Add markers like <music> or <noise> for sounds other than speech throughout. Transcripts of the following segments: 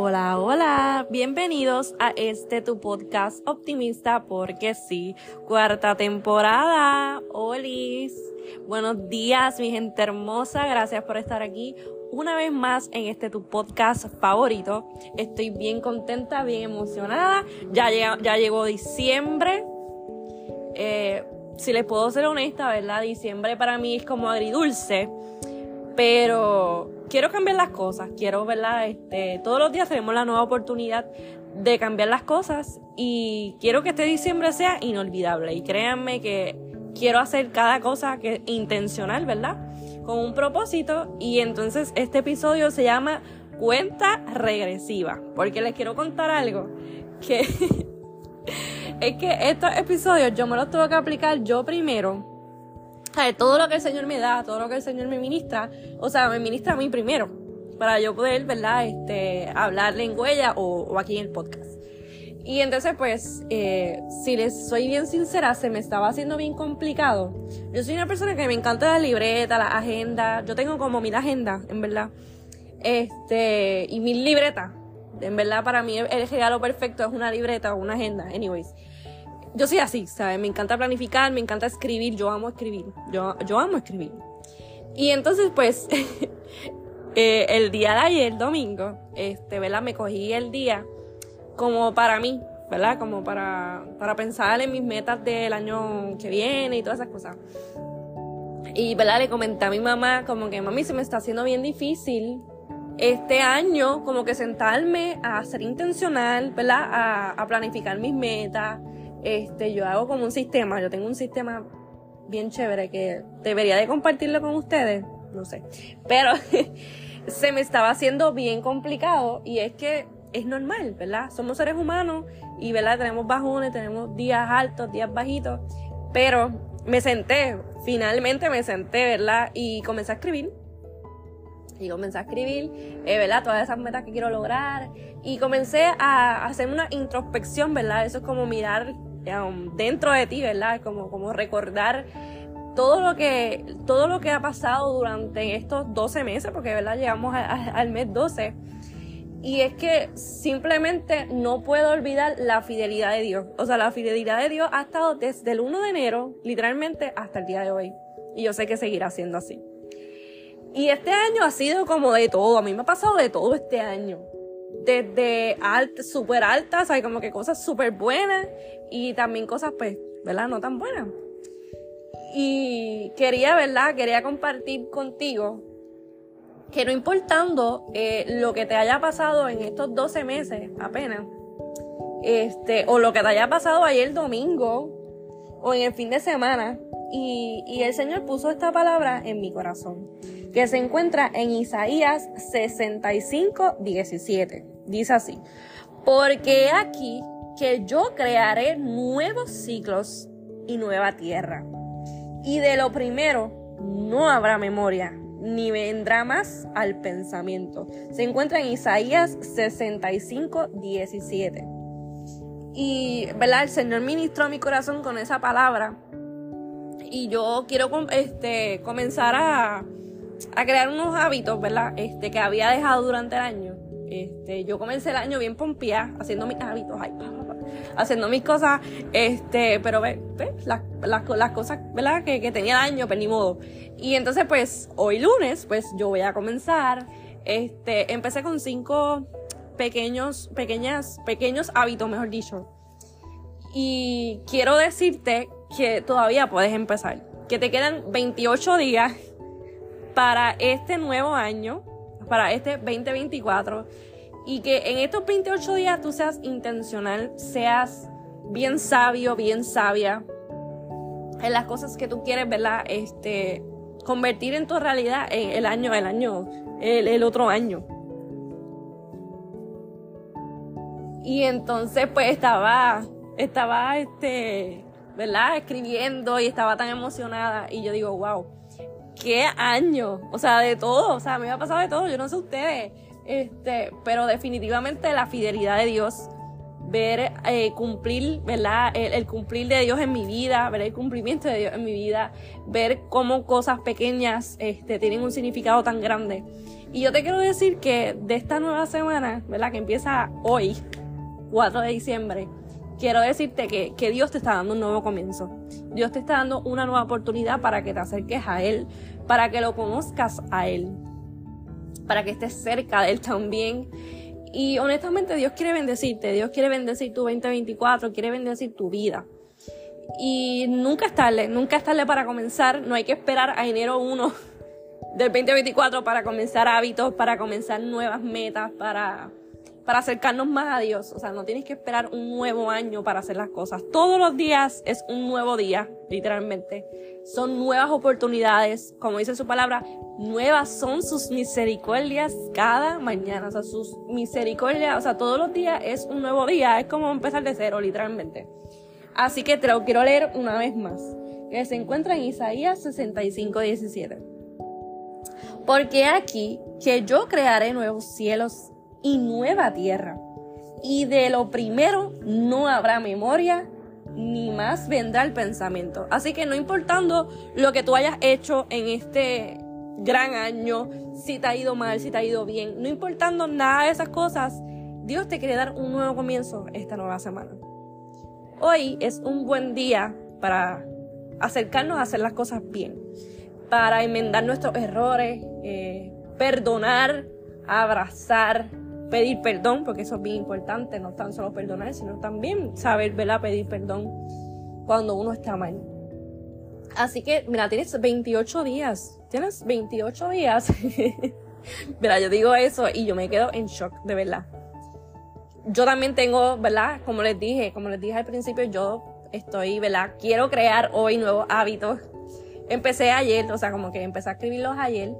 Hola, hola, bienvenidos a este tu podcast optimista porque sí, cuarta temporada. Olis, buenos días mi gente hermosa, gracias por estar aquí una vez más en este tu podcast favorito. Estoy bien contenta, bien emocionada. Ya, ya llegó diciembre. Eh, si les puedo ser honesta, ¿verdad? Diciembre para mí es como agridulce. Pero quiero cambiar las cosas. Quiero, ¿verdad? Este, todos los días tenemos la nueva oportunidad de cambiar las cosas. Y quiero que este diciembre sea inolvidable. Y créanme que quiero hacer cada cosa que intencional, ¿verdad? Con un propósito. Y entonces este episodio se llama Cuenta Regresiva. Porque les quiero contar algo que <laughs> es que estos episodios yo me los tengo que aplicar yo primero. O todo lo que el Señor me da, todo lo que el Señor me ministra, o sea, me ministra a mí primero, para yo poder, ¿verdad?, este, hablarle en huella o, aquí en el podcast. Y entonces, pues, eh, si les soy bien sincera, se me estaba haciendo bien complicado. Yo soy una persona que me encanta la libreta, la agenda. Yo tengo como mil agendas, en verdad. Este, y mil libretas. En verdad, para mí el regalo perfecto es una libreta o una agenda. Anyways. Yo soy así, ¿sabes? Me encanta planificar, me encanta escribir. Yo amo escribir. Yo, yo amo escribir. Y entonces, pues, <laughs> eh, el día de ayer, domingo, este, ¿verdad? Me cogí el día como para mí, ¿verdad? Como para, para pensar en mis metas del año que viene y todas esas cosas. Y, ¿verdad? Le comenté a mi mamá como que, mami, se me está haciendo bien difícil este año como que sentarme a ser intencional, ¿verdad? A, a, planificar mis metas. Este, yo hago como un sistema, yo tengo un sistema bien chévere que debería de compartirlo con ustedes, no sé. Pero <laughs> se me estaba haciendo bien complicado y es que es normal, ¿verdad? Somos seres humanos y, ¿verdad? Tenemos bajones, tenemos días altos, días bajitos, pero me senté, finalmente me senté, ¿verdad? Y comencé a escribir y comencé a escribir, eh, ¿verdad? Todas esas metas que quiero lograr. Y comencé a hacer una introspección, ¿verdad? Eso es como mirar um, dentro de ti, ¿verdad? Como, como recordar todo lo que, todo lo que ha pasado durante estos 12 meses, porque, ¿verdad? Llegamos al mes 12. Y es que simplemente no puedo olvidar la fidelidad de Dios. O sea, la fidelidad de Dios ha estado desde el 1 de enero, literalmente, hasta el día de hoy. Y yo sé que seguirá siendo así. Y este año ha sido como de todo. A mí me ha pasado de todo este año. Desde alta, súper altas, hay como que cosas súper buenas y también cosas, pues, ¿verdad? No tan buenas. Y quería, ¿verdad? Quería compartir contigo que no importando eh, lo que te haya pasado en estos 12 meses apenas, este, o lo que te haya pasado ayer domingo, o en el fin de semana, y, y el Señor puso esta palabra en mi corazón que se encuentra en Isaías 65, 17. Dice así, porque aquí que yo crearé nuevos ciclos y nueva tierra. Y de lo primero no habrá memoria, ni vendrá más al pensamiento. Se encuentra en Isaías 65, 17. Y, ¿verdad? El Señor ministró mi corazón con esa palabra. Y yo quiero este, comenzar a, a crear unos hábitos, ¿verdad? Este, que había dejado durante el año. Este, yo comencé el año bien pompía, haciendo mis hábitos, ay, haciendo mis cosas, este, pero ve, ve las, cosas, ¿verdad? Que, tenía el año, pues ni modo. Y entonces, pues, hoy lunes, pues yo voy a comenzar. Este, empecé con cinco pequeños, pequeñas, pequeños hábitos, mejor dicho. Y quiero decirte que todavía puedes empezar. Que te quedan 28 días para este nuevo año, para este 2024, y que en estos 28 días tú seas intencional, seas bien sabio, bien sabia en las cosas que tú quieres, ¿verdad? Este, convertir en tu realidad en el año, el año, el, el otro año. Y entonces pues estaba, estaba, este, ¿verdad? Escribiendo y estaba tan emocionada y yo digo, wow qué año. O sea, de todo. O sea, me ha pasado de todo. Yo no sé ustedes. Este, pero definitivamente la fidelidad de Dios ver eh, cumplir, ¿verdad? El, cumplir de Dios en mi vida, ver el cumplimiento de Dios en mi vida, ver cómo cosas pequeñas este, tienen un significado tan grande. Y yo te quiero decir que de esta nueva semana, ¿verdad? Que empieza hoy, 4 de diciembre, quiero decirte que, que, Dios te está dando un nuevo comienzo. Dios te está dando una nueva oportunidad para que te acerques a Él, para que lo conozcas a Él, para que estés cerca de Él también. Y honestamente Dios quiere bendecirte, Dios quiere bendecir tu 2024, quiere bendecir tu vida. Y nunca es tarde, nunca es tarde para comenzar, no hay que esperar a enero 1 del 2024 para comenzar hábitos, para comenzar nuevas metas, para para acercarnos más a Dios. O sea, no tienes que esperar un nuevo año para hacer las cosas. Todos los días es un nuevo día, literalmente. Son nuevas oportunidades. Como dice su palabra, nuevas son sus misericordias cada mañana. O sea, sus misericordias, o sea, todos los días es un nuevo día. Es como empezar de cero, literalmente. Así que te lo quiero leer una vez más. Que se encuentra en Isaías 65, 17. Porque aquí que yo crearé nuevos cielos y nueva tierra. Y de lo primero no habrá memoria, ni más vendrá el pensamiento. Así que no importando lo que tú hayas hecho en este gran año, si te ha ido mal, si te ha ido bien, no importando nada de esas cosas, Dios te quiere dar un nuevo comienzo esta nueva semana. Hoy es un buen día para acercarnos a hacer las cosas bien, para enmendar nuestros errores, eh, perdonar, abrazar, pedir perdón, porque eso es bien importante, no tan solo perdonar, sino también saber, ¿verdad? Pedir perdón cuando uno está mal. Así que, mira, tienes 28 días, tienes 28 días. <laughs> mira, yo digo eso y yo me quedo en shock, de verdad. Yo también tengo, ¿verdad? Como les dije, como les dije al principio, yo estoy, ¿verdad? Quiero crear hoy nuevos hábitos. Empecé ayer, o sea, como que empecé a escribirlos ayer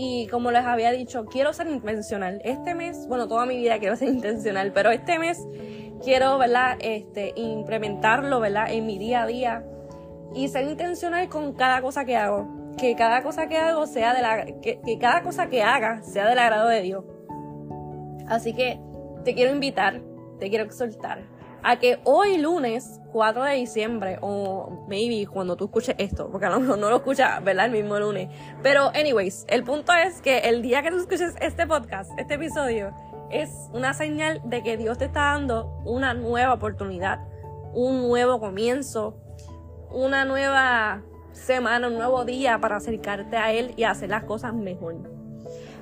y como les había dicho, quiero ser intencional. Este mes, bueno, toda mi vida quiero <laughs> ser intencional, pero este mes quiero, ¿verdad? Este, implementarlo, ¿verdad? En mi día a día y ser intencional con cada cosa que hago. Que cada cosa que hago sea de la, que, que cada cosa que haga sea del agrado de Dios. Así que te quiero invitar, te quiero exhortar a que hoy lunes 4 de diciembre o maybe cuando tú escuches esto, porque a lo mejor no lo escuchas, ¿verdad? El mismo lunes. Pero anyways, el punto es que el día que tú escuches este podcast, este episodio, es una señal de que Dios te está dando una nueva oportunidad, un nuevo comienzo, una nueva semana, un nuevo día para acercarte a Él y hacer las cosas mejor.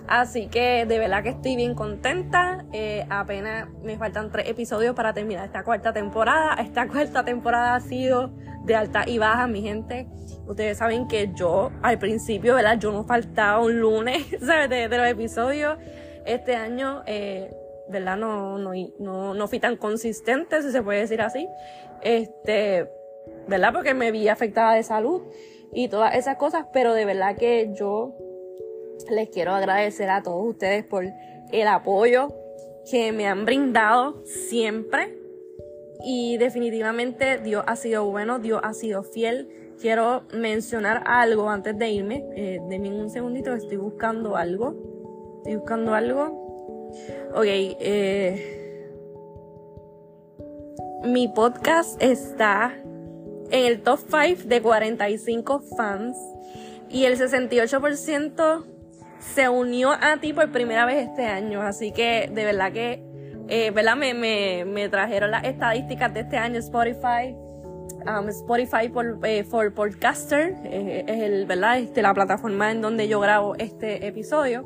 Así que de verdad que estoy bien contenta. Eh, apenas me faltan tres episodios para terminar esta cuarta temporada. Esta cuarta temporada ha sido de alta y baja, mi gente. Ustedes saben que yo al principio, ¿verdad? Yo no faltaba un lunes, <laughs> ¿sabes? De, los episodios. Este año, eh, ¿verdad? No, no, no, no fui tan consistente, si se puede decir así. Este, ¿verdad? Porque me vi afectada de salud y todas esas cosas, pero de verdad que yo les quiero agradecer a todos ustedes por el apoyo que me han brindado siempre. Y definitivamente Dios ha sido bueno, Dios ha sido fiel. Quiero mencionar algo antes de irme. Eh, denme un segundito, estoy buscando algo. Estoy buscando algo. Ok, eh, mi podcast está en el top 5 de 45 fans y el 68% se unió a ti por primera vez este año. Así que de verdad que, eh. Me, me, me, trajeron las estadísticas de este año Spotify. Um, Spotify por, eh, for Podcaster es el, ¿verdad? Este, la plataforma en donde yo grabo este episodio.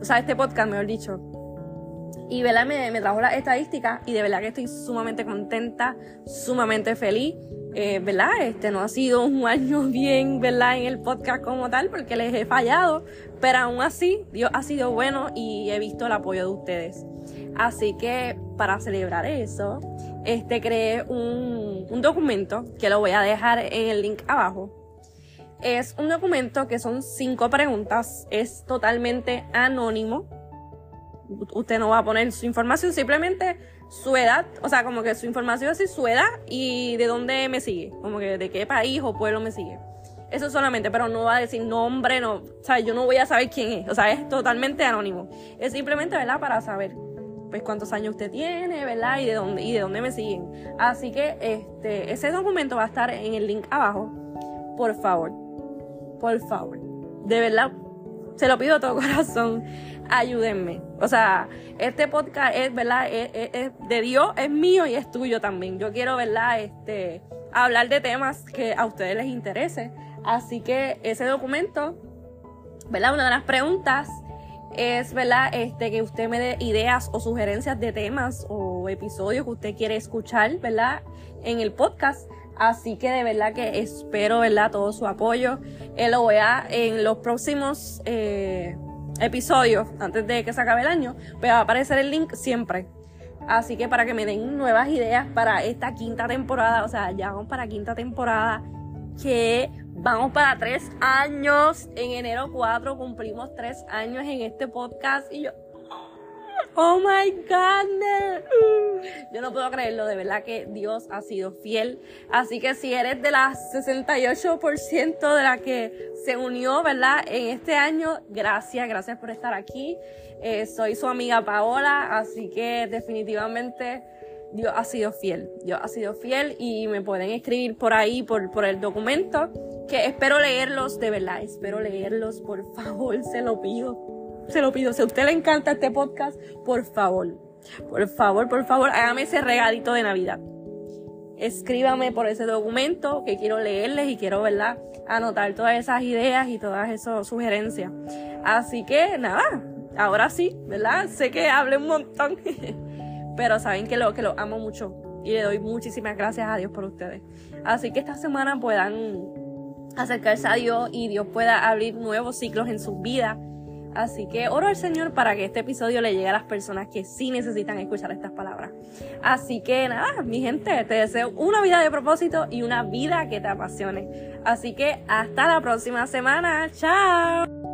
O sea, este podcast, mejor dicho. Y ¿verdad? Me, me trajo las estadísticas y de verdad que estoy sumamente contenta, sumamente feliz. Eh, ¿verdad? Este no ha sido un <laughs> año bien, ¿verdad? En el podcast como tal, porque les he fallado, pero aún así, Dios ha sido bueno y he visto el apoyo de ustedes. Así que para celebrar eso, este creé un, un documento que lo voy a dejar en el link abajo. Es un documento que son cinco preguntas, es totalmente anónimo. Usted no va a poner su información, simplemente su edad, o sea, como que su información así, su edad y de dónde me sigue, como que de qué país o pueblo me sigue. Eso solamente, pero no va a decir nombre, no, o sea, yo no voy a saber quién es, o sea, es totalmente anónimo. Es simplemente, ¿verdad? Para saber, pues cuántos años usted tiene, ¿verdad? Y de dónde, y de dónde me siguen. Así que este, ese documento va a estar en el link abajo. Por favor, por favor. De verdad, se lo pido de todo corazón. Ayúdenme. O sea, este podcast es, ¿verdad? Es, de Dios, es mío y es tuyo también. Yo quiero, ¿verdad? Este, hablar de temas que a ustedes les interese. Así que ese documento, ¿verdad? Una de las preguntas es, ¿verdad? Este, que usted me dé ideas o sugerencias de temas o episodios que usted quiere escuchar, ¿verdad? En el podcast. Así que de verdad que espero, ¿verdad? Todo su apoyo. Eh, lo voy a, en los próximos eh, episodios, antes de que se acabe el año, pues va a aparecer el link siempre. Así que para que me den nuevas ideas para esta quinta temporada, o sea, ya vamos para quinta temporada, que Vamos para tres años. En enero 4 cumplimos tres años en este podcast y yo. Oh my God. Yo no puedo creerlo, de verdad que Dios ha sido fiel. Así que si eres de las 68% de la que se unió, ¿verdad? En este año, gracias, gracias por estar aquí. Eh, soy su amiga Paola, así que definitivamente Dios ha sido fiel. Dios ha sido fiel y me pueden escribir por ahí, por, por el documento que espero leerlos, de verdad, espero leerlos, por favor, se lo pido, se lo pido. Si a usted le encanta este podcast, por favor, por favor, por favor, hágame ese regalito de Navidad. Escríbame por ese documento que quiero leerles y quiero, ¿verdad? Anotar todas esas ideas y todas esas sugerencias. Así que nada, ahora sí, ¿verdad? Sé que hablé un montón, <laughs> pero saben que lo, que lo amo mucho y le doy muchísimas gracias a Dios por ustedes. Así que esta semana puedan acercarse a Dios y Dios pueda abrir nuevos ciclos en sus vidas. Así que oro al Señor para que este episodio le llegue a las personas que sí necesitan escuchar estas palabras. Así que nada, mi gente, te deseo una vida de propósito y una vida que te apasione. Así que hasta la próxima semana. Chao.